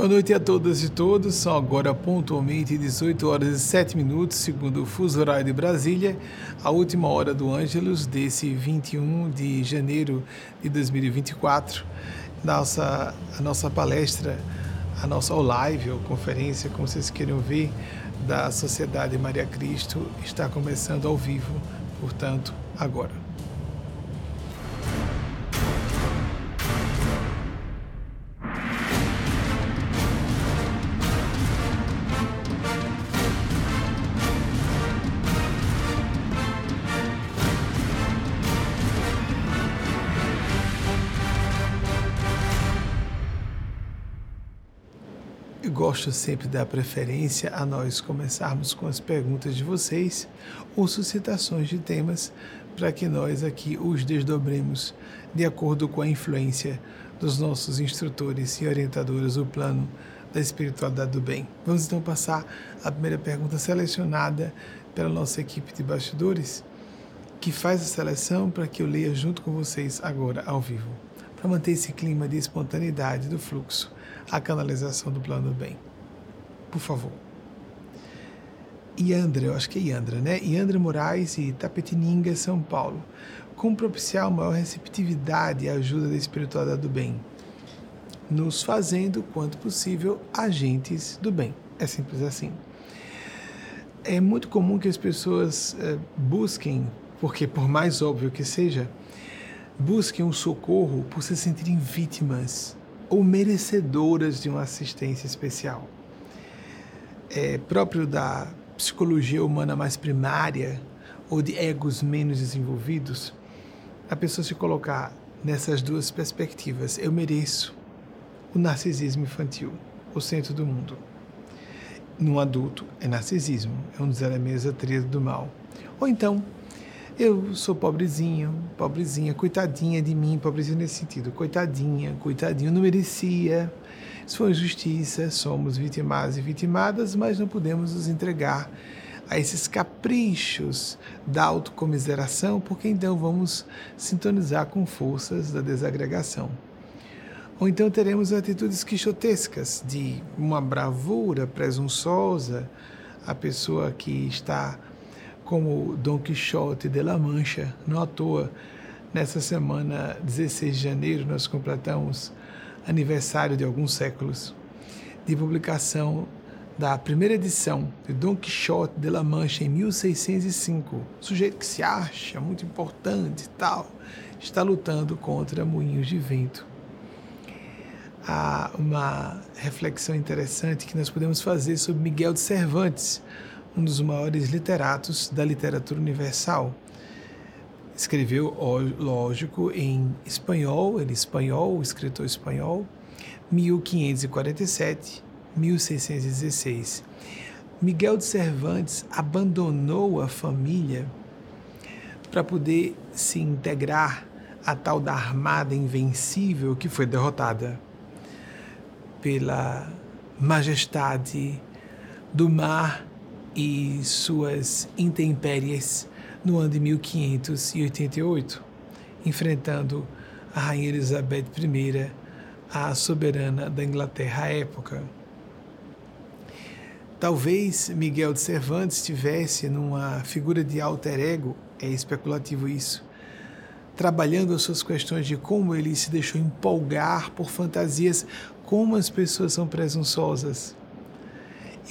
Boa noite a todas e todos. São agora pontualmente 18 horas e 7 minutos, segundo o fuso horário de Brasília, a última hora do Ângelus desse 21 de janeiro de 2024. Nossa, a nossa palestra, a nossa live ou conferência, como vocês queiram ver, da Sociedade Maria Cristo está começando ao vivo, portanto, agora. Gosto sempre da preferência a nós começarmos com as perguntas de vocês ou suscitações de temas para que nós aqui os desdobremos de acordo com a influência dos nossos instrutores e orientadores do plano da espiritualidade do bem. Vamos então passar a primeira pergunta selecionada pela nossa equipe de bastidores, que faz a seleção para que eu leia junto com vocês agora ao vivo, para manter esse clima de espontaneidade do fluxo a canalização do plano do bem. Por favor. Iandra, eu acho que é Iandra, né? Iandra Moraes e Tapetininga, São Paulo. Como propiciar maior receptividade e ajuda da espiritualidade do bem? Nos fazendo, quanto possível, agentes do bem. É simples assim. É muito comum que as pessoas é, busquem, porque por mais óbvio que seja, busquem um socorro por se sentirem vítimas ou merecedoras de uma assistência especial. É próprio da psicologia humana mais primária ou de egos menos desenvolvidos, a pessoa se colocar nessas duas perspectivas. Eu mereço o narcisismo infantil, o centro do mundo. No adulto, é narcisismo, é um dos elementos da tríade do mal. Ou então, eu sou pobrezinho, pobrezinha, coitadinha de mim, pobrezinha nesse sentido, coitadinha, coitadinho, não merecia. Isso foi injustiça, somos vitimados e vitimadas, mas não podemos nos entregar a esses caprichos da autocomiseração, porque então vamos sintonizar com forças da desagregação. Ou então teremos atitudes quixotescas de uma bravura presunçosa, a pessoa que está como Dom Quixote de La Mancha. Não à toa, nessa semana 16 de janeiro, nós completamos aniversário de alguns séculos de publicação da primeira edição de Dom Quixote de La Mancha em 1605. Sujeito que se acha muito importante e tal, está lutando contra moinhos de vento. Há uma reflexão interessante que nós podemos fazer sobre Miguel de Cervantes, um dos maiores literatos da literatura universal. Escreveu, lógico, em espanhol, ele espanhol, escritor espanhol, 1547, 1616. Miguel de Cervantes abandonou a família para poder se integrar à tal da armada invencível que foi derrotada pela majestade do mar e suas intempéries no ano de 1588, enfrentando a Rainha Elizabeth I, a soberana da Inglaterra à época. Talvez Miguel de Cervantes estivesse numa figura de alter ego, é especulativo isso, trabalhando as suas questões de como ele se deixou empolgar por fantasias, como as pessoas são presunçosas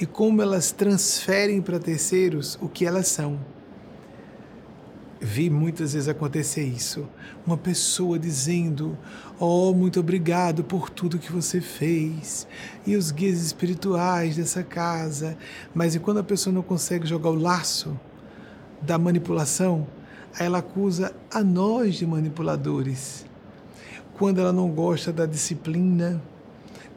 e como elas transferem para terceiros o que elas são. Vi muitas vezes acontecer isso. Uma pessoa dizendo: Oh, muito obrigado por tudo que você fez. E os guias espirituais dessa casa. Mas e quando a pessoa não consegue jogar o laço da manipulação, aí ela acusa a nós de manipuladores. Quando ela não gosta da disciplina,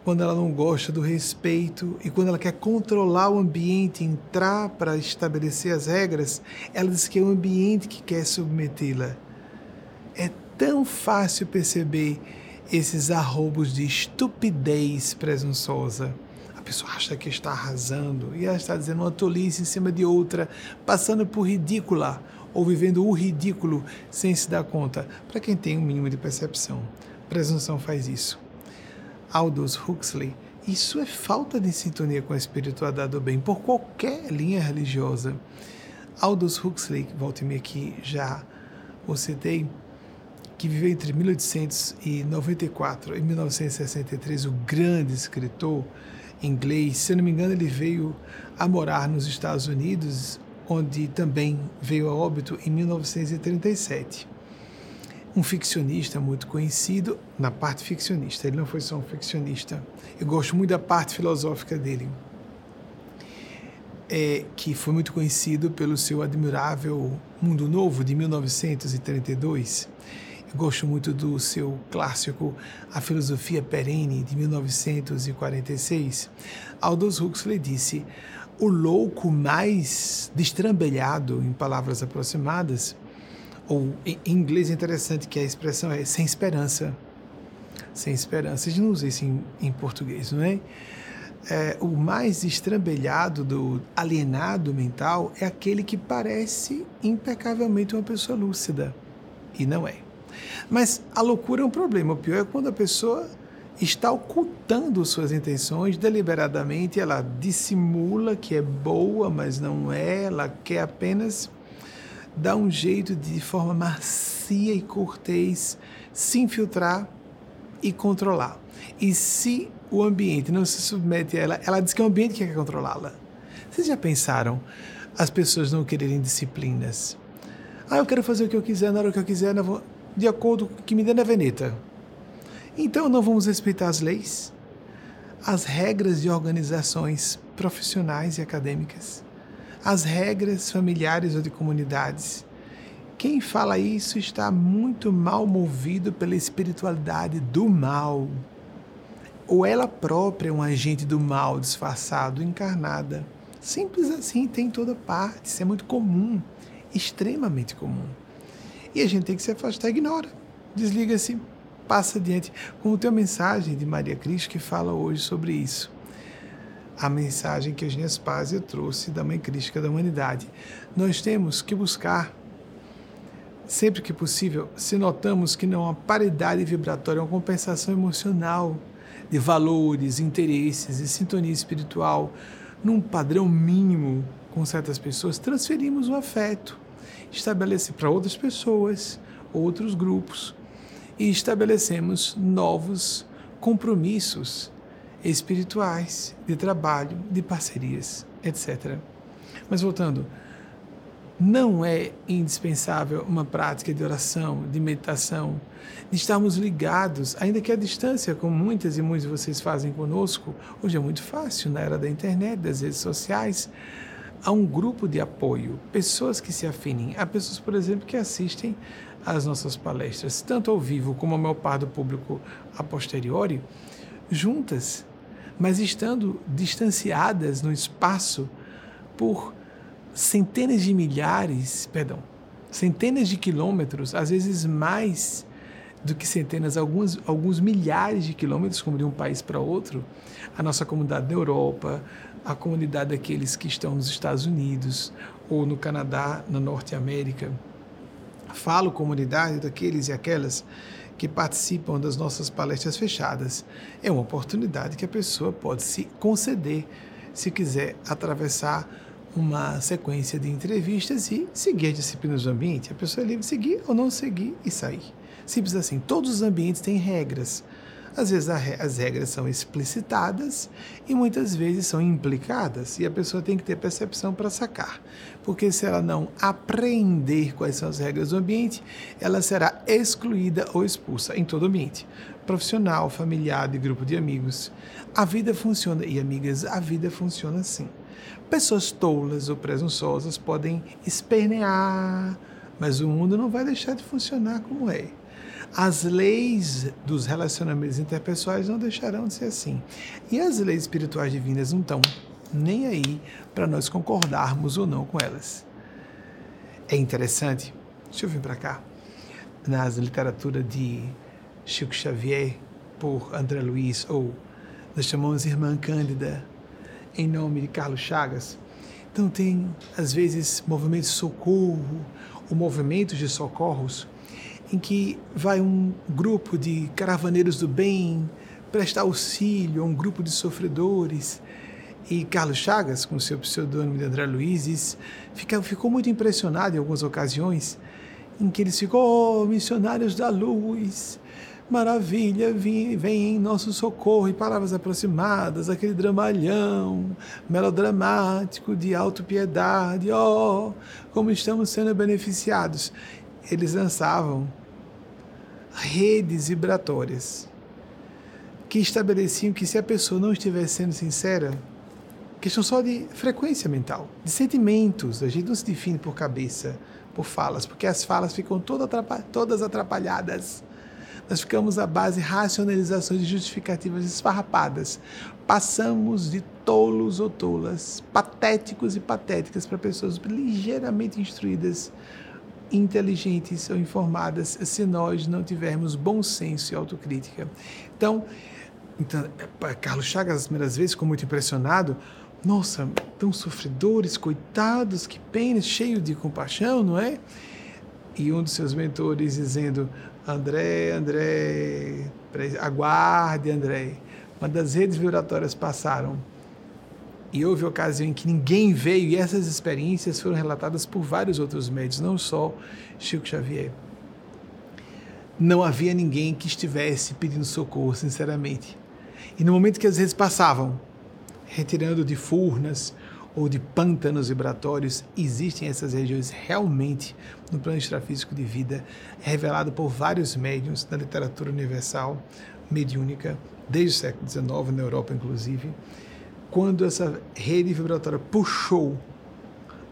quando ela não gosta do respeito e quando ela quer controlar o ambiente, entrar para estabelecer as regras, ela diz que é o ambiente que quer submetê-la. É tão fácil perceber esses arrobos de estupidez presunçosa. A pessoa acha que está arrasando e ela está dizendo uma tolice em cima de outra, passando por ridícula ou vivendo o ridículo sem se dar conta. Para quem tem um mínimo de percepção, presunção faz isso. Aldous Huxley Isso é falta de sintonia com a espiritualidade do bem, por qualquer linha religiosa. Aldous Huxley, volte-me aqui, já o citei, que viveu entre 1894 e 1963, o grande escritor inglês. Se não me engano, ele veio a morar nos Estados Unidos, onde também veio a óbito em 1937. Um ficcionista muito conhecido na parte ficcionista, ele não foi só um ficcionista. Eu gosto muito da parte filosófica dele, é, que foi muito conhecido pelo seu admirável Mundo Novo de 1932. Eu gosto muito do seu clássico A Filosofia Perene de 1946. Aldous Huxley disse: o louco mais destrambelhado, em palavras aproximadas, ou em inglês é interessante que a expressão é sem esperança. Sem esperança. A gente não usa isso em, em português, não é? é? O mais estrambelhado do alienado mental é aquele que parece impecavelmente uma pessoa lúcida. E não é. Mas a loucura é um problema. O pior é quando a pessoa está ocultando suas intenções deliberadamente, ela dissimula que é boa, mas não é, ela quer apenas dar um jeito de, de forma macia e cortês se infiltrar e controlar. E se o ambiente não se submete a ela, ela diz que é o ambiente que quer controlá-la. Vocês já pensaram as pessoas não quererem disciplinas? Ah, eu quero fazer o que eu quiser na hora que eu quiser, de acordo com o que me dê na veneta. Então não vamos respeitar as leis, as regras de organizações profissionais e acadêmicas, as regras familiares ou de comunidades. Quem fala isso está muito mal movido pela espiritualidade do mal. Ou ela própria é um agente do mal disfarçado, encarnada. Simples assim, tem em toda parte. Isso é muito comum, extremamente comum. E a gente tem que se afastar, ignora, desliga-se passa adiante. Como tem a mensagem de Maria Cristo que fala hoje sobre isso. A mensagem que Eugênia Spazia trouxe da Mãe Crística da Humanidade. Nós temos que buscar, sempre que possível, se notamos que não há paridade vibratória, uma compensação emocional de valores, interesses e sintonia espiritual num padrão mínimo com certas pessoas, transferimos o afeto, estabelece para outras pessoas, outros grupos, e estabelecemos novos compromissos espirituais, de trabalho, de parcerias, etc. Mas voltando, não é indispensável uma prática de oração, de meditação, de estarmos ligados, ainda que à distância, como muitas e muitos de vocês fazem conosco, hoje é muito fácil, na era da internet, das redes sociais, há um grupo de apoio, pessoas que se afinem, há pessoas, por exemplo, que assistem as nossas palestras, tanto ao vivo como a maior parte do público a posteriori, juntas, mas estando distanciadas no espaço por centenas de milhares, perdão, centenas de quilômetros, às vezes mais do que centenas, alguns, alguns milhares de quilômetros, como de um país para outro, a nossa comunidade na Europa, a comunidade daqueles que estão nos Estados Unidos ou no Canadá, na Norte América, Falo comunidade daqueles e aquelas que participam das nossas palestras fechadas. É uma oportunidade que a pessoa pode se conceder se quiser atravessar uma sequência de entrevistas e seguir as disciplinas do ambiente. A pessoa é livre de seguir ou não seguir e sair. Simples assim. Todos os ambientes têm regras. Às vezes as regras são explicitadas e muitas vezes são implicadas, e a pessoa tem que ter percepção para sacar. Porque se ela não aprender quais são as regras do ambiente, ela será excluída ou expulsa em todo ambiente profissional, familiar, de grupo de amigos. A vida funciona, e amigas, a vida funciona assim. Pessoas tolas ou presunçosas podem espernear, mas o mundo não vai deixar de funcionar como é. As leis dos relacionamentos interpessoais não deixarão de ser assim. E as leis espirituais divinas não estão nem aí para nós concordarmos ou não com elas. É interessante, deixa eu vir para cá, na literatura de Chico Xavier, por André Luiz, ou nós chamamos Irmã Cândida, em nome de Carlos Chagas. Então, tem, às vezes, movimentos de socorro, ou movimentos de socorros em que vai um grupo de caravaneiros do bem prestar auxílio a um grupo de sofredores. E Carlos Chagas, com seu pseudônimo de André Luiz, fica, ficou muito impressionado em algumas ocasiões em que eles ficam, oh, missionários da luz, maravilha, vem, vem em nosso socorro, e palavras aproximadas, aquele dramalhão melodramático de autopiedade, oh, como estamos sendo beneficiados. Eles lançavam redes vibratórias que estabeleciam que se a pessoa não estiver sendo sincera, questão só de frequência mental, de sentimentos, a gente não se define por cabeça, por falas, porque as falas ficam todas atrapalhadas. Nós ficamos à base de racionalizações e justificativas esfarrapadas. Passamos de tolos ou tolas, patéticos e patéticas para pessoas ligeiramente instruídas, inteligentes ou informadas, se nós não tivermos bom senso e autocrítica. Então, então Carlos Chagas, as primeiras vezes, ficou muito impressionado nossa, tão sofredores, coitados, que pena, cheio de compaixão, não é? E um dos seus mentores dizendo: André, André, aguarde, André. Uma das redes vibratórias passaram e houve ocasião em que ninguém veio, e essas experiências foram relatadas por vários outros médios, não só Chico Xavier. Não havia ninguém que estivesse pedindo socorro, sinceramente. E no momento que as redes passavam, retirando de furnas ou de pântanos vibratórios, existem essas regiões realmente no plano extrafísico de vida, revelado por vários médiums da literatura universal mediúnica, desde o século XIX, na Europa inclusive, quando essa rede vibratória puxou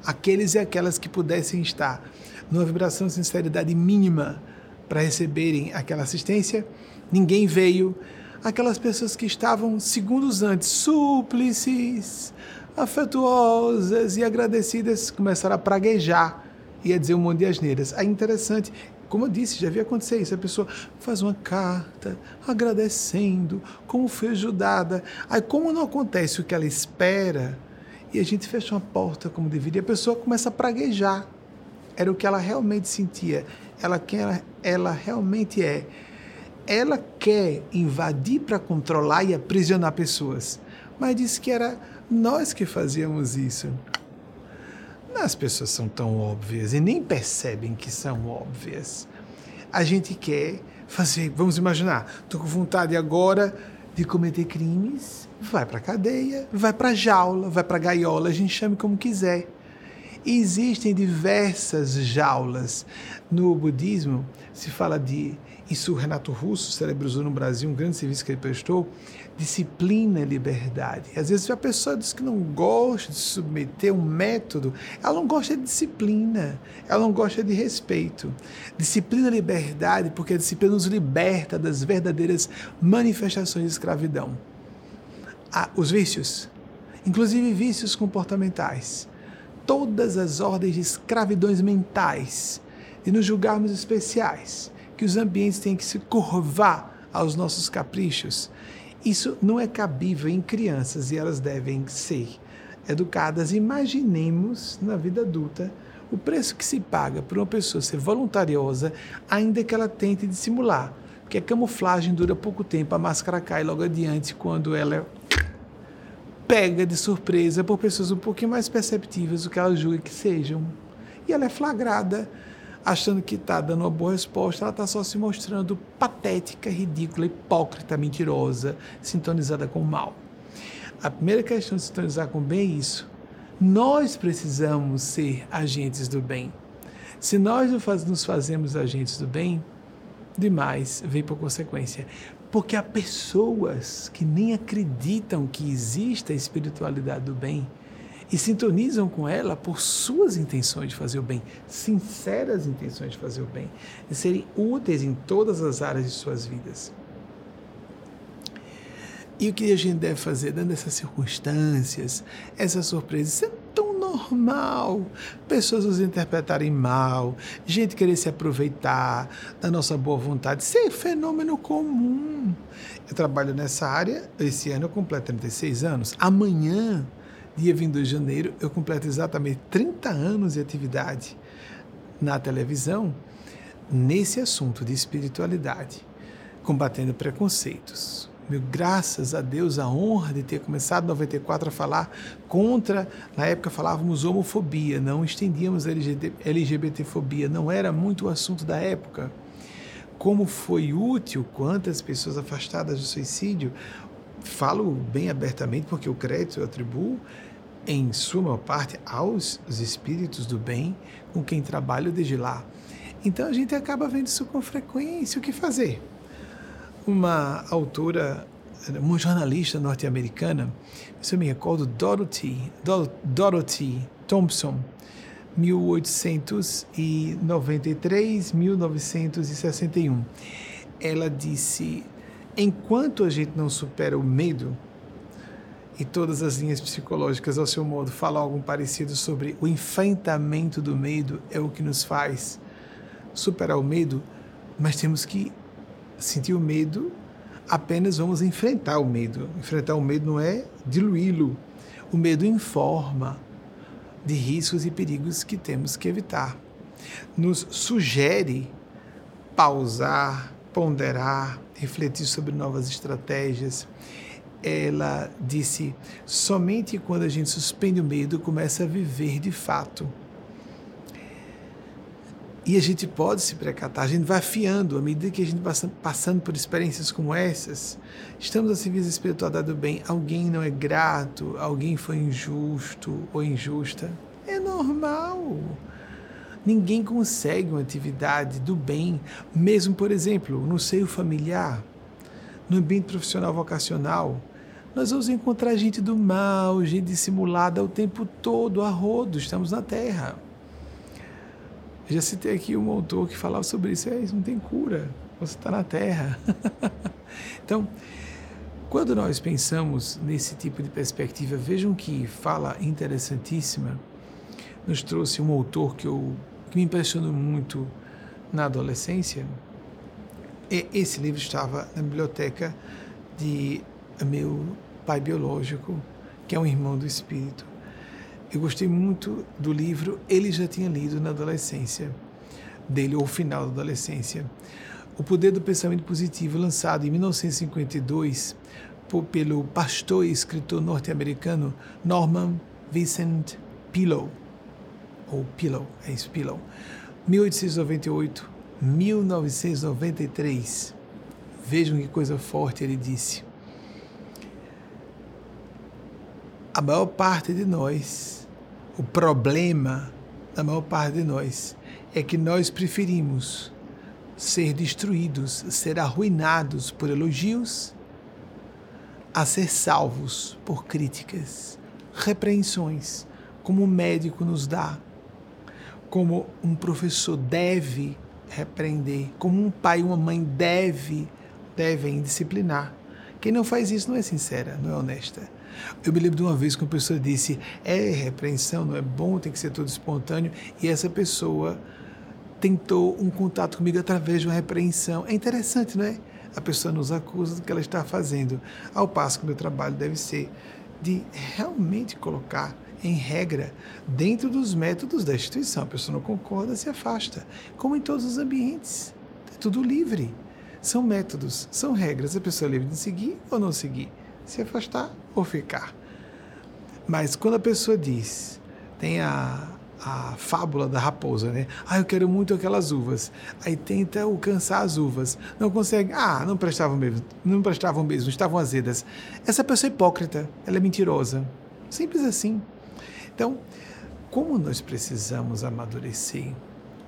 aqueles e aquelas que pudessem estar numa vibração de sinceridade mínima para receberem aquela assistência, ninguém veio aquelas pessoas que estavam segundos antes súplices, afetuosas e agradecidas começaram a praguejar e a dizer um monte de asneiras. É interessante, como eu disse, já havia acontecer isso. A pessoa faz uma carta agradecendo como foi ajudada. Aí, como não acontece o que ela espera, e a gente fecha uma porta como deveria, a pessoa começa a praguejar. Era o que ela realmente sentia. Ela quem ela, ela realmente é ela quer invadir para controlar e aprisionar pessoas, mas disse que era nós que fazíamos isso. As pessoas são tão óbvias e nem percebem que são óbvias. A gente quer fazer, vamos imaginar, estou com vontade agora de cometer crimes, vai para cadeia, vai para jaula, vai para gaiola, a gente chame como quiser. existem diversas jaulas. No budismo se fala de isso o Renato Russo celebrou no Brasil, um grande serviço que ele prestou, disciplina e liberdade. Às vezes a pessoa diz que não gosta de submeter um método, ela não gosta de disciplina, ela não gosta de respeito. Disciplina e liberdade, porque a disciplina nos liberta das verdadeiras manifestações de escravidão. Ah, os vícios, inclusive vícios comportamentais, todas as ordens de escravidões mentais, de nos julgarmos especiais, que os ambientes têm que se curvar aos nossos caprichos. Isso não é cabível em crianças e elas devem ser educadas. Imaginemos na vida adulta o preço que se paga por uma pessoa ser voluntariosa, ainda que ela tente dissimular. Porque a camuflagem dura pouco tempo, a máscara cai logo adiante quando ela é pega de surpresa por pessoas um pouquinho mais perceptivas do que ela julga que sejam. E ela é flagrada achando que está dando uma boa resposta, ela está só se mostrando patética, ridícula, hipócrita, mentirosa, sintonizada com o mal. A primeira questão de sintonizar com o bem é isso. Nós precisamos ser agentes do bem. Se nós nos fazemos agentes do bem, demais vem por consequência. Porque há pessoas que nem acreditam que exista a espiritualidade do bem e sintonizam com ela por suas intenções de fazer o bem, sinceras intenções de fazer o bem, de serem úteis em todas as áreas de suas vidas. E o que a gente deve fazer dando essas circunstâncias, essas surpresas? Isso é tão normal. Pessoas nos interpretarem mal, gente querer se aproveitar da nossa boa vontade. Isso é fenômeno comum. Eu trabalho nessa área, esse ano eu completo 36 anos. Amanhã dia 22 de janeiro, eu completo exatamente 30 anos de atividade na televisão nesse assunto de espiritualidade, combatendo preconceitos, Meu, graças a Deus, a honra de ter começado em 94 a falar contra, na época falávamos homofobia, não estendíamos LGBTfobia, não era muito o assunto da época. Como foi útil, quantas pessoas afastadas do suicídio, falo bem abertamente porque o crédito eu atribuo em sua maior parte aos espíritos do bem com quem trabalho desde lá. Então a gente acaba vendo isso com frequência. O que fazer? Uma autora, uma jornalista norte-americana, se eu me recordo, Dorothy, Dorothy Thompson, 1893, 1961. Ela disse: enquanto a gente não supera o medo, e todas as linhas psicológicas, ao seu modo, falam algo parecido sobre o enfrentamento do medo é o que nos faz superar o medo, mas temos que sentir o medo, apenas vamos enfrentar o medo. Enfrentar o medo não é diluí-lo. O medo informa de riscos e perigos que temos que evitar. Nos sugere pausar, ponderar, refletir sobre novas estratégias. Ela disse: somente quando a gente suspende o medo começa a viver de fato. E a gente pode se precatar, a gente vai afiando, à medida que a gente passa passando por experiências como essas, estamos a serviço espiritual do bem, alguém não é grato, alguém foi injusto ou injusta, é normal. Ninguém consegue uma atividade do bem, mesmo, por exemplo, no seio familiar, no ambiente profissional vocacional. Nós vamos encontrar gente do mal, gente dissimulada o tempo todo, a rodo, estamos na Terra. Já citei aqui um autor que falava sobre isso. É, isso não tem cura. Você está na Terra. então, quando nós pensamos nesse tipo de perspectiva, vejam que fala interessantíssima. Nos trouxe um autor que, eu, que me impressionou muito na adolescência. E esse livro estava na biblioteca de meu pai biológico, que é um irmão do espírito. Eu gostei muito do livro, ele já tinha lido na adolescência dele, ou final da adolescência. O Poder do Pensamento Positivo, lançado em 1952 por, pelo pastor e escritor norte-americano Norman Vincent Pillow, ou Pillow, é isso, Pillow, 1898, 1993. Vejam que coisa forte ele disse. A maior parte de nós o problema da maior parte de nós é que nós preferimos ser destruídos, ser arruinados por elogios, a ser salvos por críticas, repreensões, como o médico nos dá, como um professor deve repreender, como um pai e uma mãe deve devem disciplinar. Quem não faz isso não é sincera, não é honesta. Eu me lembro de uma vez que uma pessoa disse: é repreensão, não é bom, tem que ser tudo espontâneo, e essa pessoa tentou um contato comigo através de uma repreensão. É interessante, não é? A pessoa nos acusa do que ela está fazendo, ao passo que o meu trabalho deve ser de realmente colocar em regra dentro dos métodos da instituição. A pessoa não concorda, se afasta, como em todos os ambientes. É tudo livre. São métodos, são regras. A pessoa é livre de seguir ou não seguir se afastar ou ficar. Mas quando a pessoa diz, tem a, a fábula da raposa, né? Ah, eu quero muito aquelas uvas. Aí tenta alcançar as uvas. Não consegue. Ah, não prestavam mesmo. Não prestavam mesmo, estavam azedas. Essa pessoa é hipócrita, ela é mentirosa. Simples assim. Então, como nós precisamos amadurecer,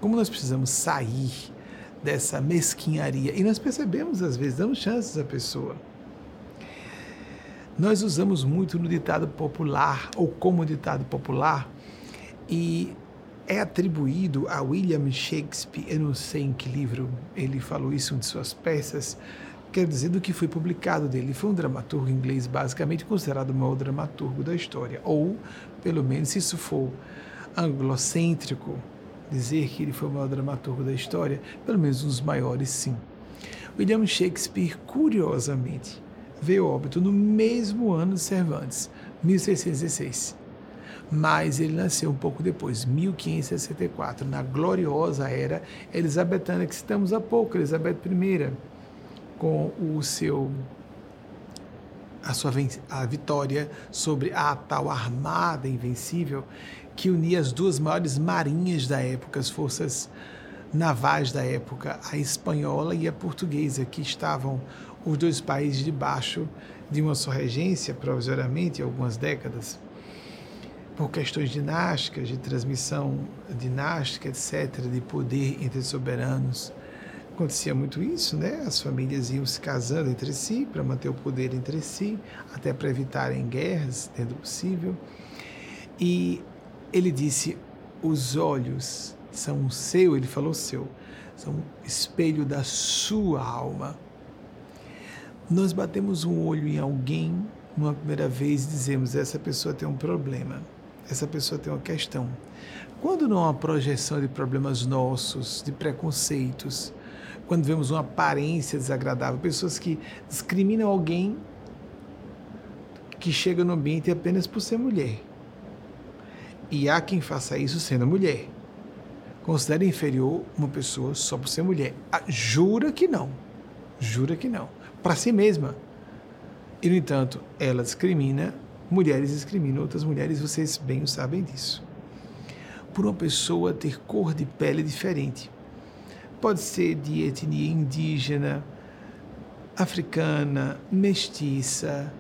como nós precisamos sair dessa mesquinharia, e nós percebemos às vezes, damos chances à pessoa. Nós usamos muito no ditado popular, ou como ditado popular, e é atribuído a William Shakespeare, eu não sei em que livro ele falou isso, em de suas peças, quer dizer, do que foi publicado dele. Ele foi um dramaturgo inglês, basicamente considerado o maior dramaturgo da história, ou, pelo menos, se isso for anglocêntrico, dizer que ele foi o maior dramaturgo da história, pelo menos um dos maiores, sim. William Shakespeare, curiosamente, veio óbito no mesmo ano de Cervantes, 1616. Mas ele nasceu um pouco depois, 1564, na gloriosa era elizabetana, que estamos há pouco, Elizabeth I, com o seu a sua a vitória sobre a tal armada invencível que unia as duas maiores marinhas da época, as forças navais da época, a espanhola e a portuguesa, que estavam os dois países debaixo de uma só regência, provisoriamente, algumas décadas, por questões dinásticas, de transmissão dinástica, etc., de poder entre soberanos. Acontecia muito isso, né? As famílias iam se casando entre si para manter o poder entre si, até para evitarem guerras, tendo possível. E ele disse: os olhos são o seu, ele falou seu, são espelho da sua alma. Nós batemos um olho em alguém uma primeira vez e dizemos: essa pessoa tem um problema, essa pessoa tem uma questão. Quando não há projeção de problemas nossos, de preconceitos, quando vemos uma aparência desagradável, pessoas que discriminam alguém que chega no ambiente apenas por ser mulher. E há quem faça isso sendo mulher. Considera inferior uma pessoa só por ser mulher. Ah, jura que não. Jura que não para si mesma. E, no entanto, ela discrimina, mulheres discriminam outras mulheres, vocês bem sabem disso. Por uma pessoa ter cor de pele diferente. Pode ser de etnia indígena, africana, mestiça,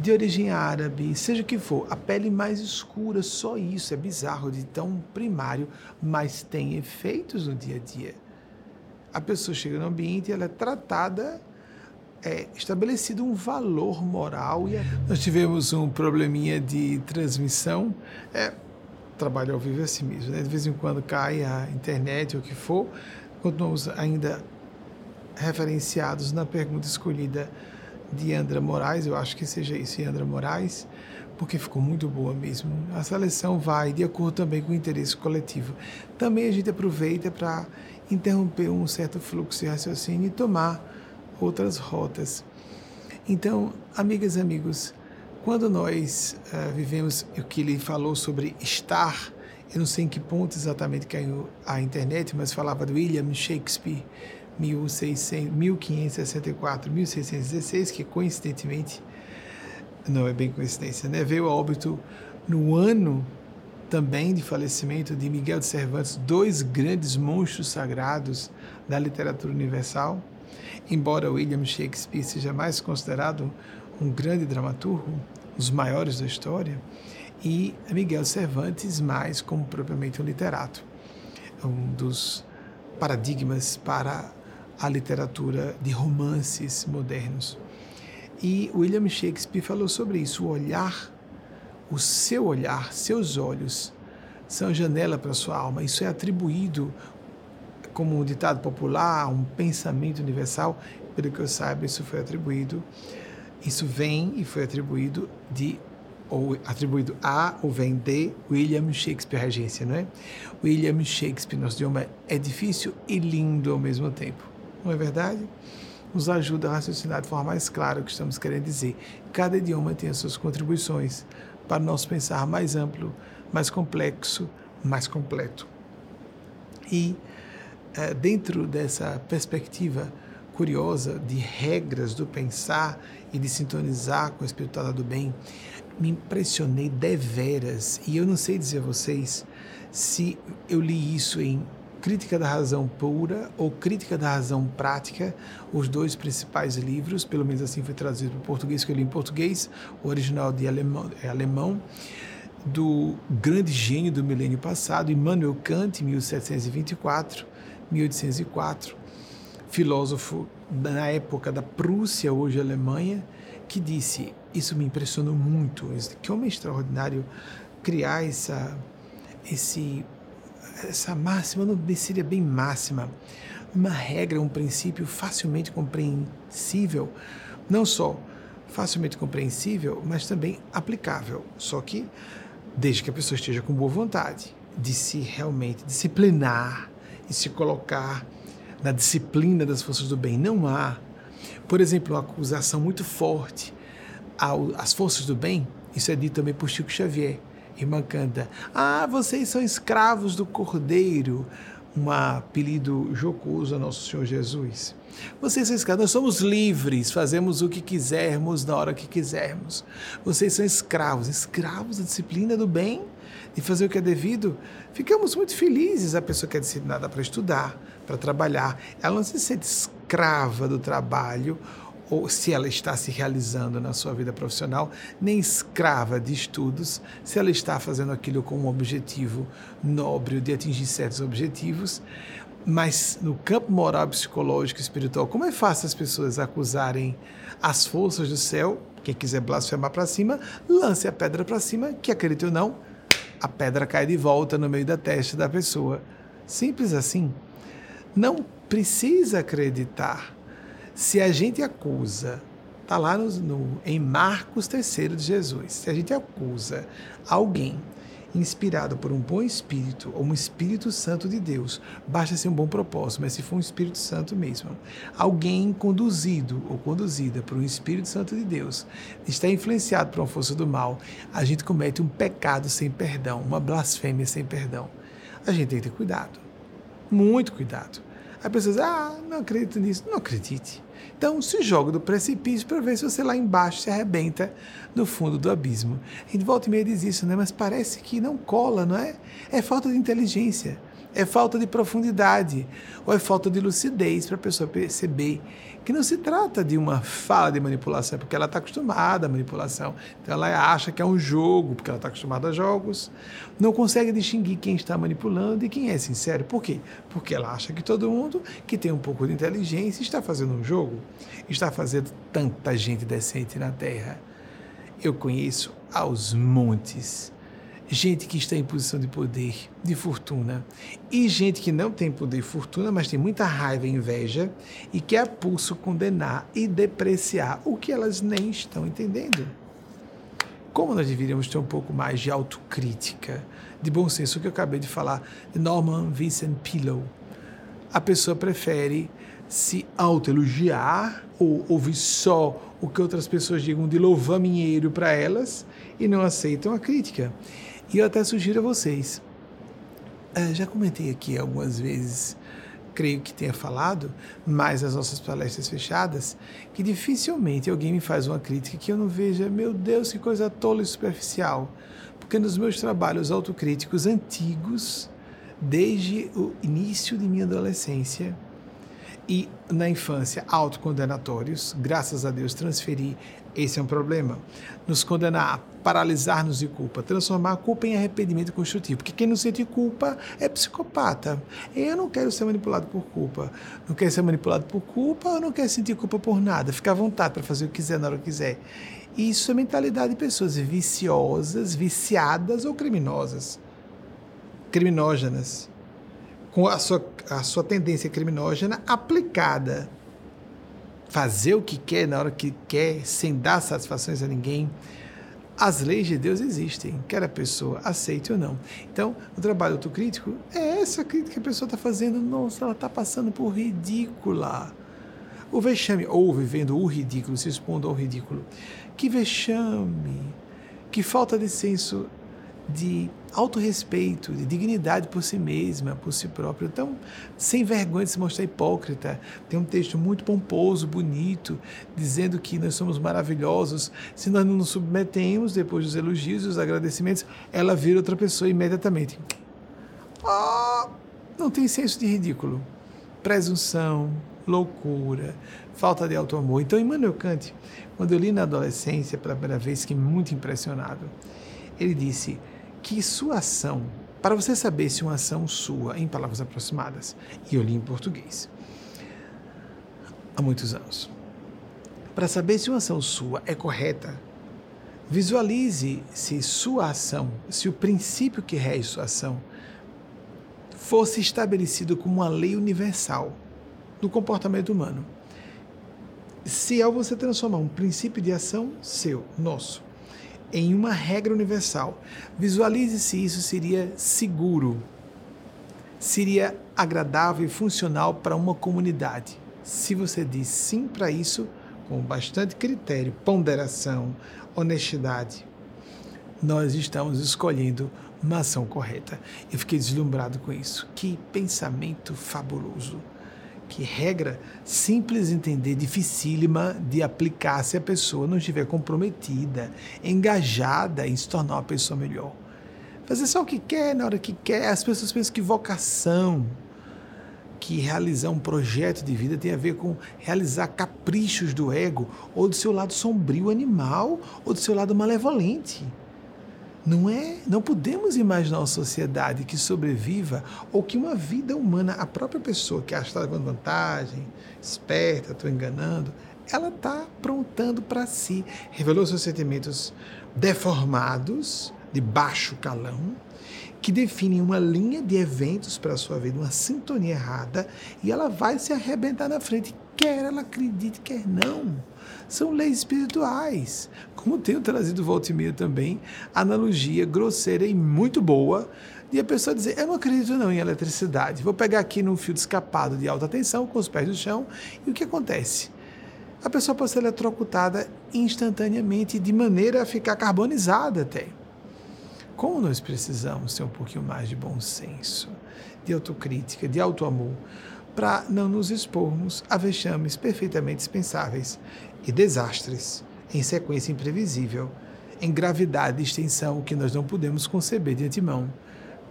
de origem árabe, seja o que for, a pele mais escura, só isso é bizarro de tão primário, mas tem efeitos no dia a dia. A pessoa chega no ambiente e ela é tratada é estabelecido um valor moral. E nós tivemos um probleminha de transmissão. É, trabalho ao vivo é assim mesmo, né? De vez em quando cai a internet ou o que for. Continuamos ainda referenciados na pergunta escolhida de Andra Moraes, eu acho que seja isso, Andra Moraes, porque ficou muito boa mesmo. A seleção vai de acordo também com o interesse coletivo. Também a gente aproveita para interromper um certo fluxo de raciocínio e tomar outras rotas. Então, amigas e amigos, quando nós uh, vivemos o que ele falou sobre estar, eu não sei em que ponto exatamente caiu a internet, mas falava do William Shakespeare, 1600, 1564, 1616, que coincidentemente, não é bem coincidência, né? veio a óbito no ano também de falecimento de Miguel de Cervantes, dois grandes monstros sagrados da literatura universal. Embora William Shakespeare seja mais considerado um grande dramaturgo, um dos maiores da história, e Miguel Cervantes mais como propriamente um literato, um dos paradigmas para a literatura de romances modernos. E William Shakespeare falou sobre isso, o olhar, o seu olhar, seus olhos são janela para a sua alma. Isso é atribuído como um ditado popular, um pensamento universal, pelo que eu saiba, isso foi atribuído, isso vem e foi atribuído de ou atribuído a ou vem de William Shakespeare Regência, não é? William Shakespeare, nosso idioma é difícil e lindo ao mesmo tempo, não é verdade? Nos ajuda a raciocinar de forma mais clara o que estamos querendo dizer. Cada idioma tem as suas contribuições para o nosso pensar mais amplo, mais complexo, mais completo. E é, dentro dessa perspectiva curiosa de regras do pensar e de sintonizar com a espiritualidade do bem, me impressionei deveras. E eu não sei dizer a vocês se eu li isso em Crítica da Razão Pura ou Crítica da Razão Prática, os dois principais livros, pelo menos assim foi traduzido para o português, que eu li em português, o original de alemão, é alemão do grande gênio do milênio passado, Immanuel Kant, 1724, 1804, filósofo na época da Prússia, hoje Alemanha, que disse: Isso me impressionou muito, que homem extraordinário criar essa, esse, essa máxima, não seria bem máxima, uma regra, um princípio facilmente compreensível, não só facilmente compreensível, mas também aplicável. Só que desde que a pessoa esteja com boa vontade de se realmente disciplinar e se colocar na disciplina das forças do bem. Não há, por exemplo, uma acusação muito forte às forças do bem. Isso é dito também por Chico Xavier. Irmã canta: Ah, vocês são escravos do cordeiro. um apelido jocoso ao nosso Senhor Jesus. Vocês são escravos, nós somos livres, fazemos o que quisermos na hora que quisermos. Vocês são escravos, escravos da disciplina do bem, de fazer o que é devido. Ficamos muito felizes. A pessoa que é disciplinada para estudar, para trabalhar, ela não se sente escrava do trabalho ou se ela está se realizando na sua vida profissional, nem escrava de estudos, se ela está fazendo aquilo com um objetivo nobre de atingir certos objetivos, mas no campo moral, psicológico e espiritual, como é fácil as pessoas acusarem as forças do céu? Quem quiser blasfemar para cima, lance a pedra para cima, que acredite ou não, a pedra cai de volta no meio da testa da pessoa. Simples assim. Não precisa acreditar. Se a gente acusa, está lá no, no, em Marcos 3 de Jesus, se a gente acusa alguém inspirado por um bom espírito ou um Espírito Santo de Deus, basta ser um bom propósito, mas se for um Espírito Santo mesmo, alguém conduzido ou conduzida por um Espírito Santo de Deus, está influenciado por uma força do mal, a gente comete um pecado sem perdão, uma blasfêmia sem perdão. A gente tem que ter cuidado, muito cuidado. A pessoa diz, ah, não acredito nisso. Não acredite. Então, se joga do precipício para ver se você lá embaixo se arrebenta no fundo do abismo. A gente volta e meia diz isso, né? Mas parece que não cola, não é? É falta de inteligência, é falta de profundidade, ou é falta de lucidez para a pessoa perceber que não se trata de uma fala de manipulação, porque ela está acostumada à manipulação. Então ela acha que é um jogo, porque ela está acostumada a jogos. Não consegue distinguir quem está manipulando e quem é sincero. Por quê? Porque ela acha que todo mundo que tem um pouco de inteligência está fazendo um jogo, está fazendo tanta gente decente na Terra. Eu conheço aos montes gente que está em posição de poder, de fortuna, e gente que não tem poder e fortuna, mas tem muita raiva e inveja e quer a pulso condenar e depreciar o que elas nem estão entendendo. Como nós deveríamos ter um pouco mais de autocrítica, de bom senso, o que eu acabei de falar de Norman Vincent Peale. A pessoa prefere se autoelogiar ou ouvir só o que outras pessoas digam de louvaminheiro para elas e não aceitam a crítica. E eu até sugiro a vocês, é, já comentei aqui algumas vezes, creio que tenha falado, mas nas nossas palestras fechadas, que dificilmente alguém me faz uma crítica que eu não veja, meu Deus, que coisa tola e superficial. Porque nos meus trabalhos autocríticos antigos, desde o início de minha adolescência, e na infância autocondenatórios, graças a Deus transferi esse é um problema. Nos condenar, paralisar-nos de culpa, transformar a culpa em arrependimento construtivo. Porque quem não sente culpa é psicopata. Eu não quero ser manipulado por culpa. Não quero ser manipulado por culpa, eu não quero sentir culpa por nada. Ficar à vontade para fazer o que quiser na hora que quiser. Isso é mentalidade de pessoas viciosas, viciadas ou criminosas. Criminógenas. Com a sua, a sua tendência criminógena aplicada fazer o que quer na hora que quer, sem dar satisfações a ninguém. As leis de Deus existem, quer a pessoa aceite ou não. Então, o trabalho autocrítico é essa crítica que a pessoa está fazendo. Nossa, ela está passando por ridícula. O vexame, ou vivendo o ridículo, se expondo ao ridículo. Que vexame, que falta de senso de autorrespeito, de dignidade por si mesma, por si próprio. Então, sem vergonha de se mostrar hipócrita. Tem um texto muito pomposo, bonito, dizendo que nós somos maravilhosos. Se nós não nos submetemos, depois dos elogios e os agradecimentos, ela vira outra pessoa imediatamente. Oh, não tem senso de ridículo. Presunção, loucura, falta de auto-amor. Então, Immanuel Kant, quando eu li na adolescência pela primeira vez, fiquei muito impressionado. Ele disse que sua ação, para você saber se uma ação sua, em palavras aproximadas, e eu li em português, há muitos anos, para saber se uma ação sua é correta, visualize se sua ação, se o princípio que rege sua ação, fosse estabelecido como uma lei universal do comportamento humano. Se ao você transformar um princípio de ação seu, nosso, em uma regra universal. Visualize se isso seria seguro, seria agradável e funcional para uma comunidade. Se você diz sim para isso, com bastante critério, ponderação, honestidade, nós estamos escolhendo uma ação correta. Eu fiquei deslumbrado com isso. Que pensamento fabuloso. Que regra simples de entender, dificílima de aplicar se a pessoa não estiver comprometida, engajada em se tornar uma pessoa melhor. Fazer só o que quer, na hora que quer. As pessoas pensam que vocação, que realizar um projeto de vida tem a ver com realizar caprichos do ego, ou do seu lado sombrio animal, ou do seu lado malevolente. Não é, não podemos imaginar uma sociedade que sobreviva ou que uma vida humana, a própria pessoa que acha que está levando vantagem, esperta, estou enganando, ela está prontando para si, revelou seus sentimentos deformados, de baixo calão, que definem uma linha de eventos para a sua vida, uma sintonia errada, e ela vai se arrebentar na frente, quer ela acredite, quer não. São leis espirituais. Como tenho trazido volta e meia também, analogia grosseira e muito boa de a pessoa dizer: Eu não acredito não em eletricidade. Vou pegar aqui num fio escapado de alta tensão, com os pés no chão, e o que acontece? A pessoa pode ser eletrocutada instantaneamente, de maneira a ficar carbonizada até. Como nós precisamos ter um pouquinho mais de bom senso, de autocrítica, de autoamor, para não nos expormos a vexames perfeitamente dispensáveis e desastres em sequência imprevisível, em gravidade e extensão que nós não podemos conceber de antemão,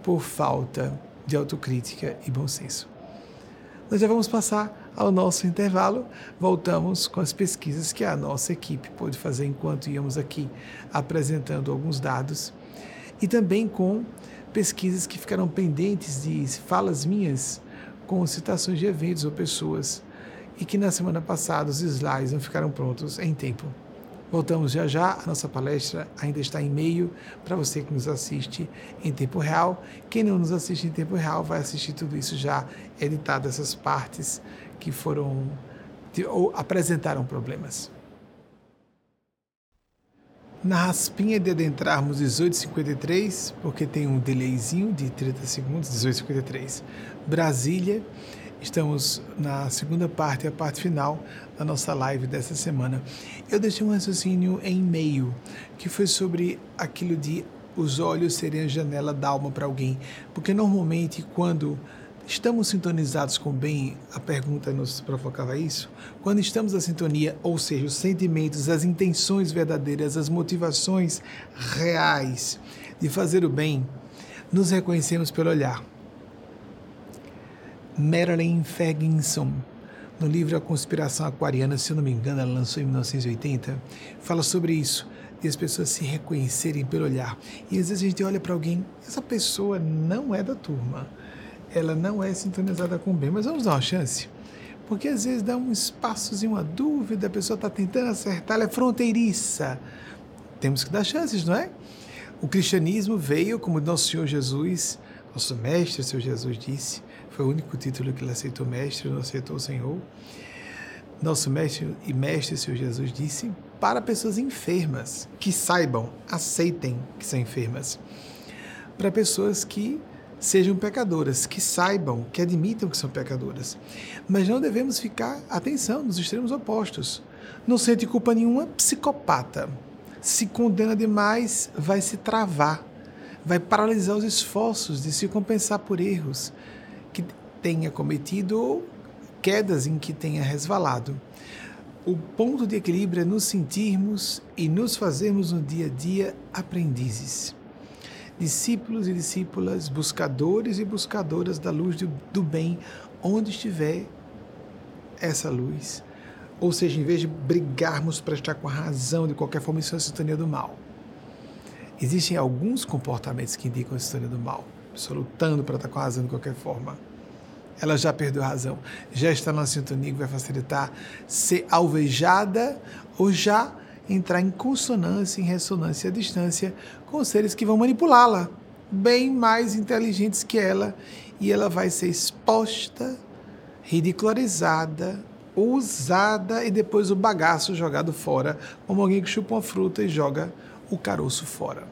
por falta de autocrítica e bom senso. Nós já vamos passar ao nosso intervalo. Voltamos com as pesquisas que a nossa equipe pôde fazer enquanto íamos aqui apresentando alguns dados e também com pesquisas que ficaram pendentes de falas minhas com citações de eventos ou pessoas e que na semana passada os slides não ficaram prontos em tempo. Voltamos já já, a nossa palestra ainda está em meio para você que nos assiste em tempo real. Quem não nos assiste em tempo real vai assistir tudo isso já editado, essas partes que foram ou apresentaram problemas. Na raspinha de adentrarmos 1853, porque tem um delayzinho de 30 segundos, 1853. Brasília, estamos na segunda parte, a parte final da nossa live dessa semana. Eu deixei um raciocínio em meio, que foi sobre aquilo de os olhos serem a janela da alma para alguém. Porque normalmente, quando Estamos sintonizados com o bem? A pergunta nos provocava isso. Quando estamos na sintonia, ou seja, os sentimentos, as intenções verdadeiras, as motivações reais de fazer o bem, nos reconhecemos pelo olhar. Marilyn Ferguson, no livro A Conspiração Aquariana, se eu não me engano, ela lançou em 1980, fala sobre isso e as pessoas se reconhecerem pelo olhar. E às vezes a gente olha para alguém, essa pessoa não é da turma ela não é sintonizada com o bem. Mas vamos dar uma chance. Porque às vezes dá um espaçozinho, uma dúvida, a pessoa está tentando acertar, ela é fronteiriça. Temos que dar chances, não é? O cristianismo veio, como nosso Senhor Jesus, nosso mestre, Senhor Jesus disse, foi o único título que ele aceitou mestre, não aceitou o Senhor. Nosso mestre e mestre, Senhor Jesus disse, para pessoas enfermas, que saibam, aceitem que são enfermas. Para pessoas que sejam pecadoras, que saibam, que admitam que são pecadoras. Mas não devemos ficar, atenção, nos extremos opostos. Não sente culpa nenhuma, psicopata. Se condena demais, vai se travar, vai paralisar os esforços de se compensar por erros que tenha cometido ou quedas em que tenha resvalado. O ponto de equilíbrio é nos sentirmos e nos fazermos no dia a dia aprendizes discípulos e discípulas, buscadores e buscadoras da luz do, bem, onde estiver essa luz. Ou seja, em vez de brigarmos para estar com a razão de qualquer forma, isso é a sintonia do mal. Existem alguns comportamentos que indicam a sintonia do mal. A pessoa lutando para estar com a razão de qualquer forma. Ela já perdeu a razão. Já está na sintonia que vai facilitar ser alvejada ou já entrar em consonância, em ressonância à distância com seres que vão manipulá-la, bem mais inteligentes que ela, e ela vai ser exposta, ridicularizada, usada e depois o bagaço jogado fora, como alguém que chupa uma fruta e joga o caroço fora.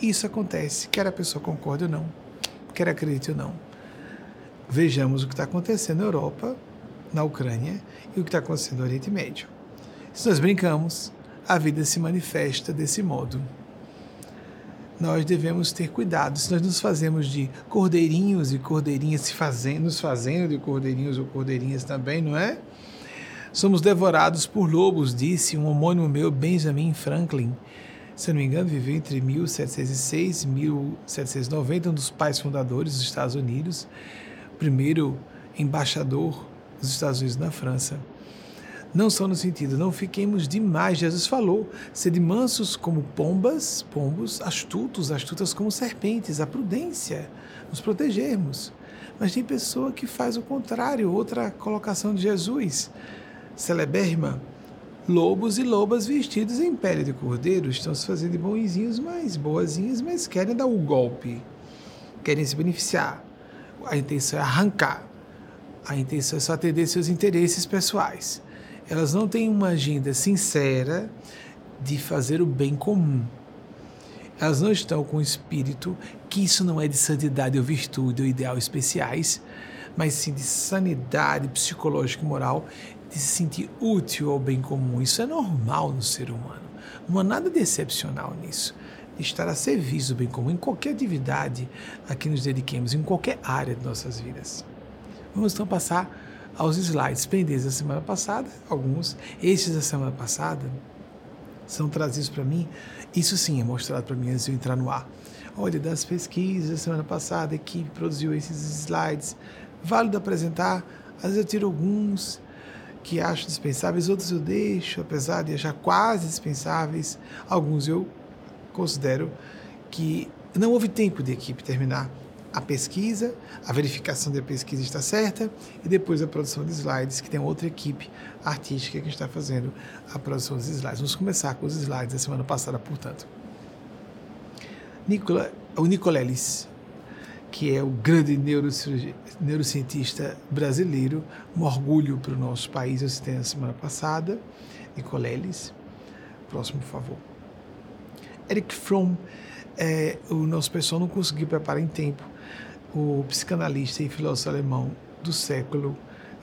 Isso acontece, quer a pessoa concorde ou não, quer acredite ou não. Vejamos o que está acontecendo na Europa, na Ucrânia e o que está acontecendo no Oriente Médio. Se nós brincamos, a vida se manifesta desse modo. nós devemos ter cuidado. Se nós nos fazemos de cordeirinhos e cordeirinhas, se fazendo, nos fazendo de cordeirinhos ou cordeirinhas também, não é? Somos devorados por lobos, disse um homônimo meu, Benjamin Franklin. Se não me engano, viveu entre 1706 e 1790, um dos pais fundadores dos Estados Unidos, primeiro embaixador dos Estados Unidos na França não só no sentido, não fiquemos demais. Jesus falou, sede mansos como pombas, pombos, astutos, astutas como serpentes, a prudência, nos protegermos. Mas tem pessoa que faz o contrário, outra colocação de Jesus, celebérrima, lobos e lobas vestidos em pele de cordeiro estão se fazendo bonzinhos, mas boazinhas, mas querem dar o um golpe, querem se beneficiar. A intenção é arrancar, a intenção é só atender seus interesses pessoais elas não têm uma agenda sincera de fazer o bem comum. Elas não estão com o espírito que isso não é de santidade ou virtude ou ideal especiais, mas sim de sanidade psicológica e moral, de se sentir útil ao bem comum. Isso é normal no ser humano. Não há nada de excepcional nisso. De estar a serviço do bem comum em qualquer atividade a que nos dediquemos, em qualquer área de nossas vidas. Vamos então passar aos slides pendentes da semana passada, alguns, estes da semana passada, são trazidos para mim. Isso sim é mostrado para mim antes de eu entrar no ar. Olha, das pesquisas da semana passada, a equipe produziu esses slides. Válido apresentar, às vezes eu tiro alguns que acho dispensáveis, outros eu deixo, apesar de achar quase dispensáveis. Alguns eu considero que não houve tempo de equipe terminar a pesquisa, a verificação da pesquisa está certa e depois a produção de slides, que tem outra equipe artística que está fazendo a produção dos slides. Vamos começar com os slides da semana passada, portanto. Nicola, o Nicolelis, que é o grande neurocientista brasileiro, um orgulho para o nosso país, eu citei na semana passada, Nicolelis. Próximo, por favor. Eric Fromm, é, o nosso pessoal não conseguiu preparar em tempo o psicanalista e filósofo alemão do século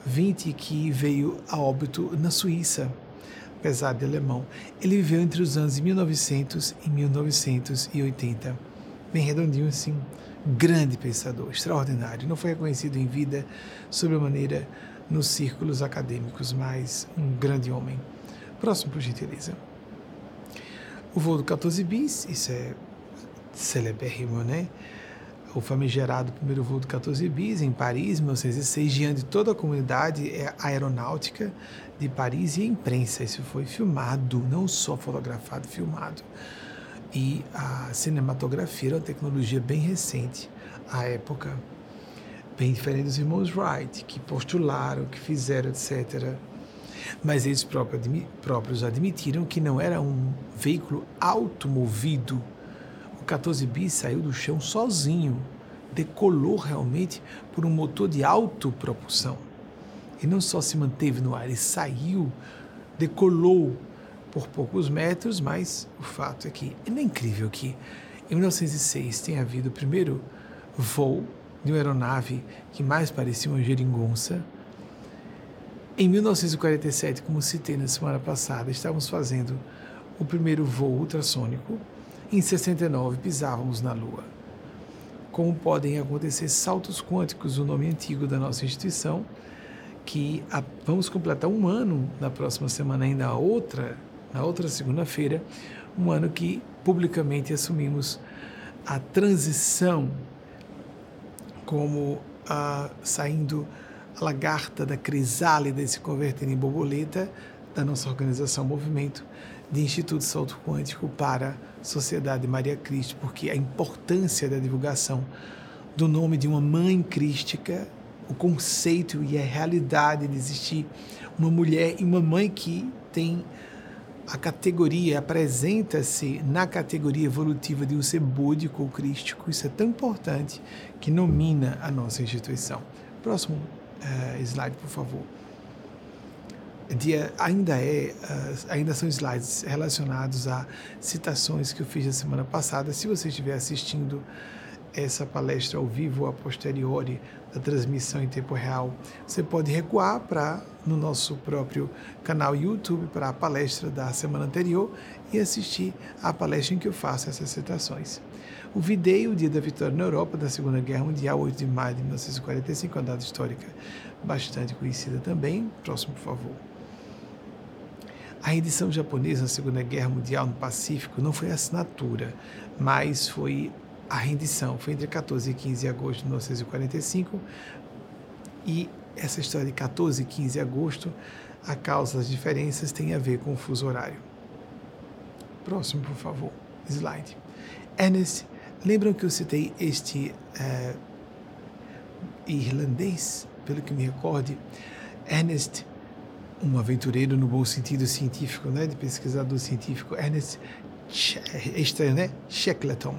XX que veio a óbito na Suíça, apesar de alemão. Ele viveu entre os anos de 1900 e 1980. Bem redondinho assim, grande pensador, extraordinário. Não foi reconhecido em vida sobremaneira nos círculos acadêmicos, mas um grande homem. Próximo, por gentileza. O voo do 14 bis, isso é celebérrimo, né? O famigerado primeiro voo do 14 bis em Paris, em 1906, diante de toda a comunidade é, aeronáutica de Paris e a imprensa. Isso foi filmado, não só fotografado, filmado. E a cinematografia era uma tecnologia bem recente à época, bem diferente dos irmãos Wright, que postularam, que fizeram, etc. Mas eles próprios admitiram que não era um veículo automovido 14 bis saiu do chão sozinho, decolou realmente por um motor de autopropulsão. E não só se manteve no ar, ele saiu, decolou por poucos metros, mas o fato é que é incrível que em 1906 tenha havido o primeiro voo de uma aeronave que mais parecia uma geringonça. Em 1947, como citei na semana passada, estávamos fazendo o primeiro voo ultrassônico em 69 pisávamos na Lua. Como podem acontecer saltos quânticos, o nome antigo da nossa instituição, que a, vamos completar um ano na próxima semana, ainda a outra, na outra segunda-feira, um ano que publicamente assumimos a transição como saindo a lagarta da crisálida e se convertendo em borboleta da nossa organização Movimento de Instituto Salto Quântico para Sociedade Maria Cristo, porque a importância da divulgação do nome de uma mãe crística, o conceito e a realidade de existir uma mulher e uma mãe que tem a categoria, apresenta-se na categoria evolutiva de um ser búdico ou crístico, isso é tão importante que nomina a nossa instituição. Próximo uh, slide, por favor ainda é uh, ainda são slides relacionados a citações que eu fiz na semana passada. Se você estiver assistindo essa palestra ao vivo a posteriori da transmissão em tempo real, você pode recuar para no nosso próprio canal YouTube para a palestra da semana anterior e assistir à palestra em que eu faço essas citações. O Videi, o Dia da Vitória na Europa da Segunda Guerra Mundial, 8 de maio de 1945, uma data histórica bastante conhecida também. Próximo, por favor. A rendição japonesa na Segunda Guerra Mundial no Pacífico não foi assinatura, mas foi a rendição. Foi entre 14 e 15 de agosto de 1945 e essa história de 14 e 15 de agosto, a causa das diferenças tem a ver com o fuso horário. Próximo, por favor. Slide. Ernest Lembram que eu citei este é, irlandês, pelo que me recorde, Ernest, um aventureiro no bom sentido científico, né, de pesquisador científico, Ernest estranho, né? Shackleton,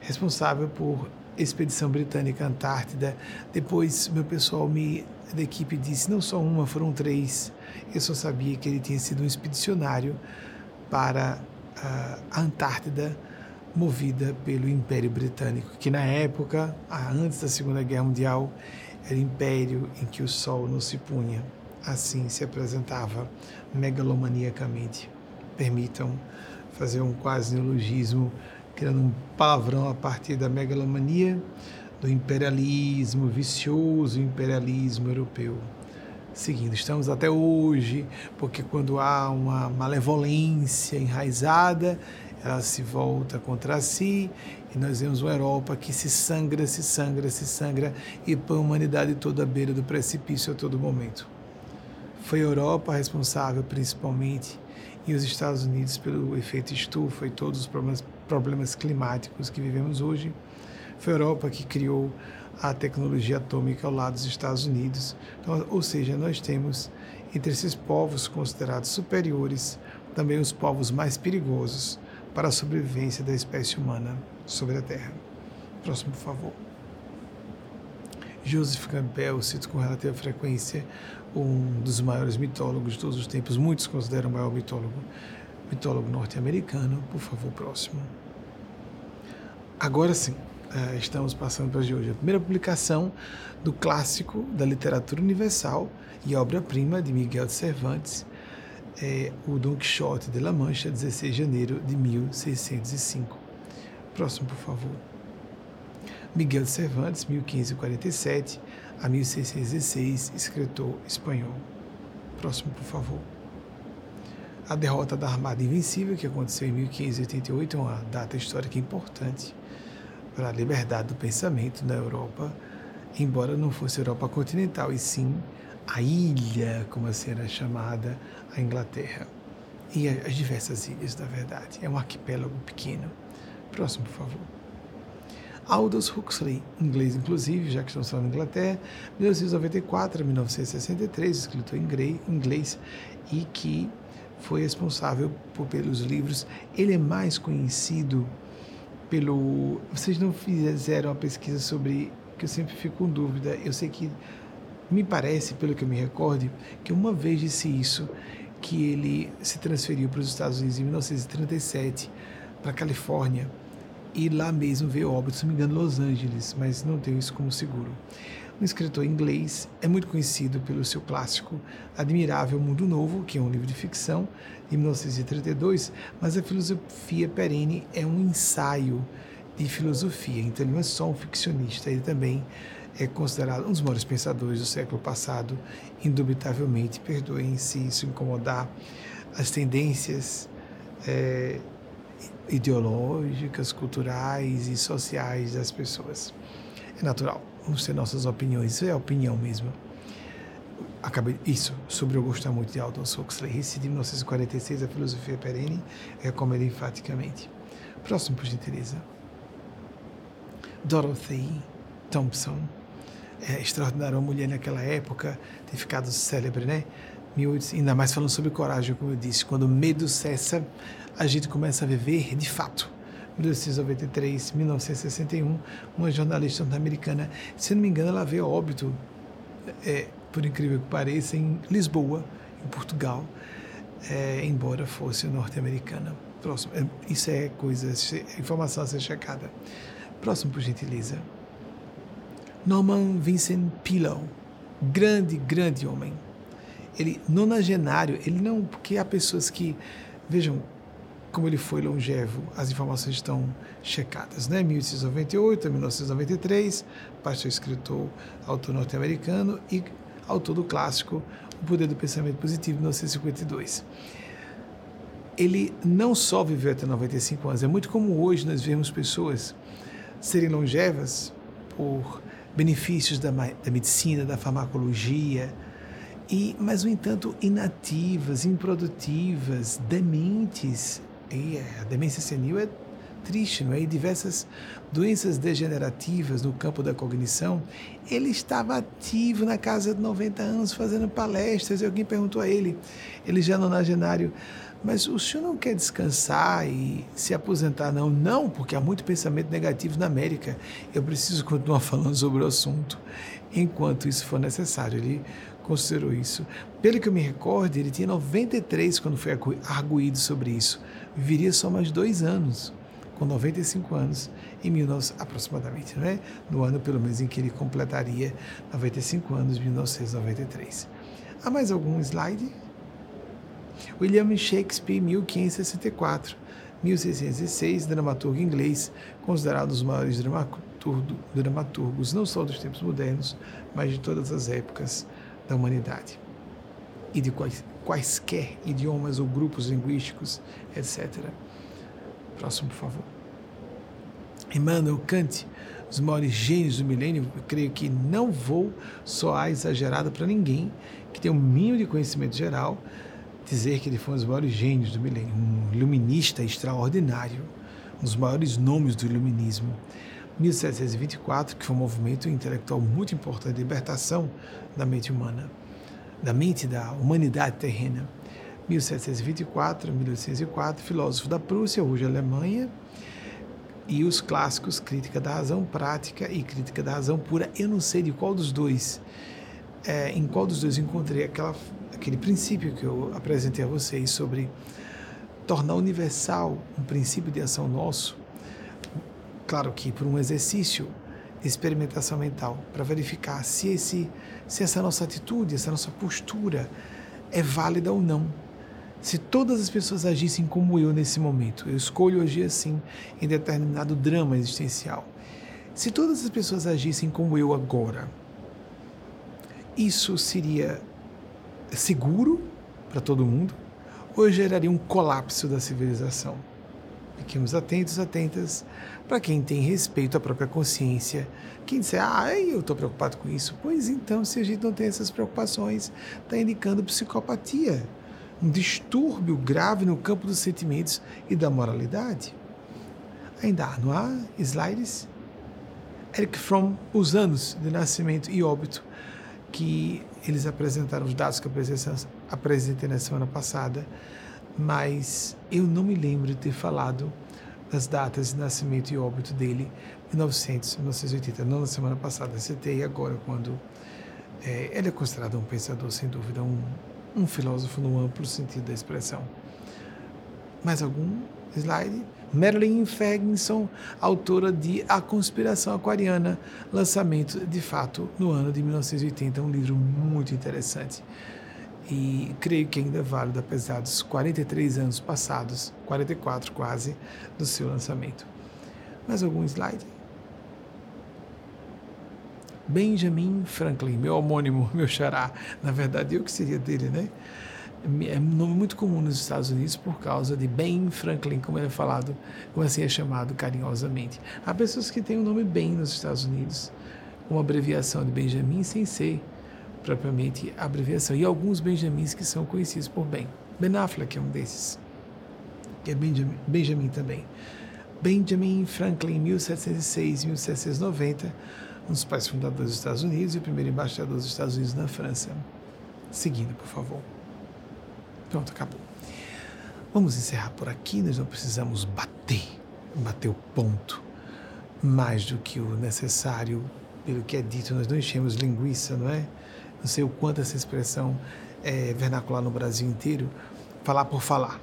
responsável por expedição britânica Antártida. Depois, meu pessoal me, da equipe disse, não só uma, foram três. Eu só sabia que ele tinha sido um expedicionário para uh, a Antártida movida pelo Império Britânico, que na época, antes da Segunda Guerra Mundial, era império em que o sol não se punha. Assim se apresentava megalomaniacamente. Permitam fazer um quase neologismo, criando um palavrão a partir da megalomania, do imperialismo vicioso, imperialismo europeu. Seguindo, estamos até hoje, porque quando há uma malevolência enraizada, ela se volta contra si e nós vemos uma Europa que se sangra, se sangra, se sangra e põe a humanidade toda à beira do precipício a todo momento. Foi a Europa responsável principalmente e os Estados Unidos pelo efeito estufa e todos os problemas, problemas climáticos que vivemos hoje. Foi a Europa que criou a tecnologia atômica ao lado dos Estados Unidos. Então, ou seja, nós temos entre esses povos considerados superiores também os povos mais perigosos, para a sobrevivência da espécie humana sobre a Terra. Próximo, por favor. Joseph Campbell cita com relativa frequência um dos maiores mitólogos de todos os tempos, muitos consideram o maior mitólogo, mitólogo norte-americano. Por favor, próximo. Agora sim, eh, estamos passando para de hoje. A primeira publicação do clássico da literatura universal e obra-prima de Miguel de Cervantes, é o Don Quixote de La Mancha, 16 de janeiro de 1605. Próximo, por favor. Miguel de Cervantes, 1547 a 1616, escritor espanhol. Próximo, por favor. A derrota da Armada Invencível, que aconteceu em 1588, é uma data histórica importante para a liberdade do pensamento na Europa, embora não fosse Europa continental, e sim a ilha, como assim era chamada, a Inglaterra. E as diversas ilhas, na verdade. É um arquipélago pequeno. Próximo, por favor. Aldous Huxley, inglês inclusive, já que estamos falando de Inglaterra, 1994 a 1963, escritor inglês, e que foi responsável por, pelos livros. Ele é mais conhecido pelo. Vocês não fizeram a pesquisa sobre. que eu sempre fico com dúvida. Eu sei que me parece, pelo que eu me recorde, que uma vez disse isso, que ele se transferiu para os Estados Unidos em 1937, para a Califórnia, e lá mesmo veio óbito, se não me engano, Los Angeles, mas não tenho isso como seguro. Um escritor inglês é muito conhecido pelo seu clássico Admirável Mundo Novo, que é um livro de ficção de 1932, mas a filosofia perene é um ensaio de filosofia, então ele não é só um ficcionista, ele também é considerado um dos maiores pensadores do século passado, indubitavelmente, perdoem-se isso incomodar as tendências é, ideológicas, culturais e sociais das pessoas. É natural, vamos ter nossas opiniões, é opinião mesmo. Acabei, isso, sobre eu gostar muito de Aldous Huxley, esse de 1946, a filosofia perene, recomendo enfaticamente. Próximo, por gentileza. Dorothy Thompson, é, extraordinária, mulher naquela época, ter ficado célebre, né? Ainda mais falando sobre coragem, como eu disse, quando o medo cessa, a gente começa a viver de fato. 1893, 1961, uma jornalista norte-americana, se não me engano, ela veio a óbito, é, por incrível que pareça, em Lisboa, em Portugal, é, embora fosse norte-americana. Próximo, é, isso é coisa, informação a ser checada. Próximo, por gentileza. Norman Vincent Peale, grande, grande homem. ele nonagenário, ele não, porque há pessoas que, vejam como ele foi longevo, as informações estão checadas, né? 1898 a 1993, pastor escritor, autor norte-americano e autor do clássico O Poder do Pensamento Positivo, 1952. Ele não só viveu até 95 anos, é muito comum hoje nós vermos pessoas serem longevas por benefícios da, da medicina, da farmacologia, e, mas, no entanto, inativas, improdutivas, dementes. E a demência senil é triste, não é? E diversas doenças degenerativas no campo da cognição. Ele estava ativo na casa de 90 anos, fazendo palestras, e alguém perguntou a ele, ele já nonagenário, mas o senhor não quer descansar e se aposentar? Não, não, porque há muito pensamento negativo na América. Eu preciso continuar falando sobre o assunto enquanto isso for necessário. Ele considerou isso. Pelo que eu me recordo, ele tinha 93 quando foi arguído sobre isso. Viveria só mais dois anos, com 95 anos, em 19, aproximadamente, não é? No ano, pelo menos, em que ele completaria 95 anos, 1993. Há mais algum slide? William Shakespeare, 1564. 1606, dramaturgo inglês, considerado um dos maiores dramaturgos, não só dos tempos modernos, mas de todas as épocas da humanidade. E de quais, quaisquer idiomas ou grupos linguísticos, etc. Próximo, por favor. Emmanuel Kant, os maiores gênios do milênio, eu creio que não vou soar exagerado para ninguém que tem um mínimo de conhecimento geral dizer que ele foi um dos maiores gênios do milênio, um iluminista extraordinário, um dos maiores nomes do iluminismo. 1724, que foi um movimento intelectual muito importante libertação da mente humana, da mente da humanidade terrena. 1724, 1804, filósofo da Prússia, hoje Alemanha, e os clássicos Crítica da Razão Prática e Crítica da Razão Pura. Eu não sei de qual dos dois, é, em qual dos dois encontrei aquela aquele princípio que eu apresentei a vocês sobre tornar universal um princípio de ação nosso, claro que por um exercício experimentação mental, para verificar se, esse, se essa nossa atitude, essa nossa postura é válida ou não. Se todas as pessoas agissem como eu nesse momento, eu escolho agir assim em determinado drama existencial. Se todas as pessoas agissem como eu agora, isso seria seguro para todo mundo ou geraria um colapso da civilização? Fiquemos atentos, atentas, para quem tem respeito à própria consciência. Quem disser, ah, eu estou preocupado com isso. Pois então, se a gente não tem essas preocupações, está indicando psicopatia, um distúrbio grave no campo dos sentimentos e da moralidade. Ainda há, não há slides? Eric Fromm, os anos de nascimento e óbito que eles apresentaram os dados que eu apresentei na semana passada, mas eu não me lembro de ter falado das datas de nascimento e óbito dele, 1900, 1980, não na semana passada, citei agora quando é, ele é considerado um pensador, sem dúvida, um, um filósofo no amplo sentido da expressão. Mais algum slide? Marilyn Ferguson, autora de A Conspiração Aquariana, lançamento de fato no ano de 1980, um livro muito interessante. E creio que ainda é válido, apesar dos 43 anos passados, 44 quase, do seu lançamento. Mais algum slide? Benjamin Franklin, meu homônimo, meu xará. Na verdade, eu que seria dele, né? é um nome muito comum nos Estados Unidos por causa de Ben Franklin, como ele é falado, como assim é chamado carinhosamente. Há pessoas que têm o nome Ben nos Estados Unidos, uma abreviação de Benjamin sem ser propriamente a abreviação. E alguns Benjamins que são conhecidos por Ben. Ben Affleck é um desses, que é Benjamin, Benjamin também. Benjamin Franklin, 1706-1790, um dos pais fundadores dos Estados Unidos e o primeiro embaixador dos Estados Unidos na França. Seguindo, por favor. Pronto, acabou. Vamos encerrar por aqui, nós não precisamos bater, bater o ponto mais do que o necessário pelo que é dito, nós não enchemos linguiça, não é? Não sei o quanto essa expressão é vernacular no Brasil inteiro, falar por falar.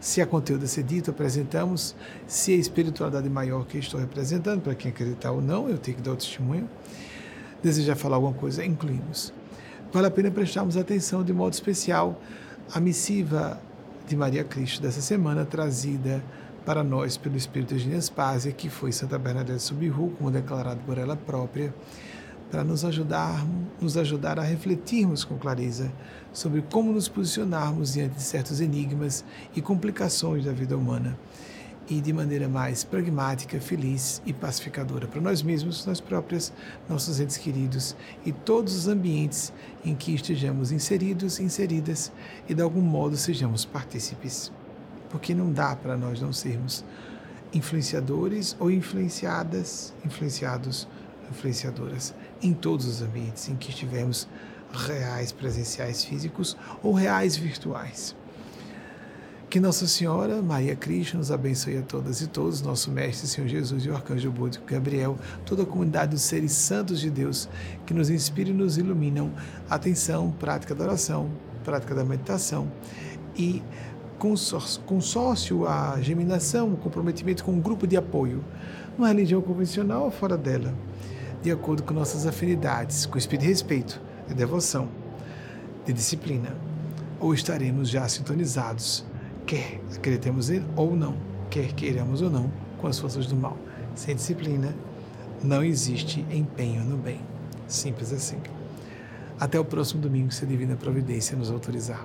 Se há conteúdo a ser dito, apresentamos. Se é espiritualidade maior que estou representando, para quem acreditar ou não, eu tenho que dar o testemunho. Desejar falar alguma coisa, incluímos. vale a pena prestarmos atenção de modo especial à missiva de Maria Cristo dessa semana, trazida para nós pelo Espírito de Nespásia, que foi Santa Bernadette Subiru, como declarado por ela própria, para nos ajudar, nos ajudar a refletirmos com clareza sobre como nos posicionarmos diante de certos enigmas e complicações da vida humana e de maneira mais pragmática, feliz e pacificadora para nós mesmos, nós próprias, nossos entes queridos e todos os ambientes em que estejamos inseridos, inseridas e de algum modo sejamos partícipes. Porque não dá para nós não sermos influenciadores ou influenciadas, influenciados, influenciadoras em todos os ambientes em que estivermos reais presenciais físicos ou reais virtuais. Que Nossa Senhora, Maria Cristo, nos abençoe a todas e todos, nosso Mestre, Senhor Jesus e o Arcanjo Búdico Gabriel, toda a comunidade dos seres santos de Deus, que nos inspire e nos iluminam. Atenção, prática da oração, prática da meditação e consórcio, consórcio a geminação, comprometimento com um grupo de apoio, numa religião convencional ou fora dela, de acordo com nossas afinidades, com espírito de respeito, de devoção, de disciplina, ou estaremos já sintonizados quer acreditemos ele ou não, quer queiramos ou não, com as forças do mal. Sem disciplina, não existe empenho no bem. Simples assim. Até o próximo domingo, se a Divina Providência nos autorizar.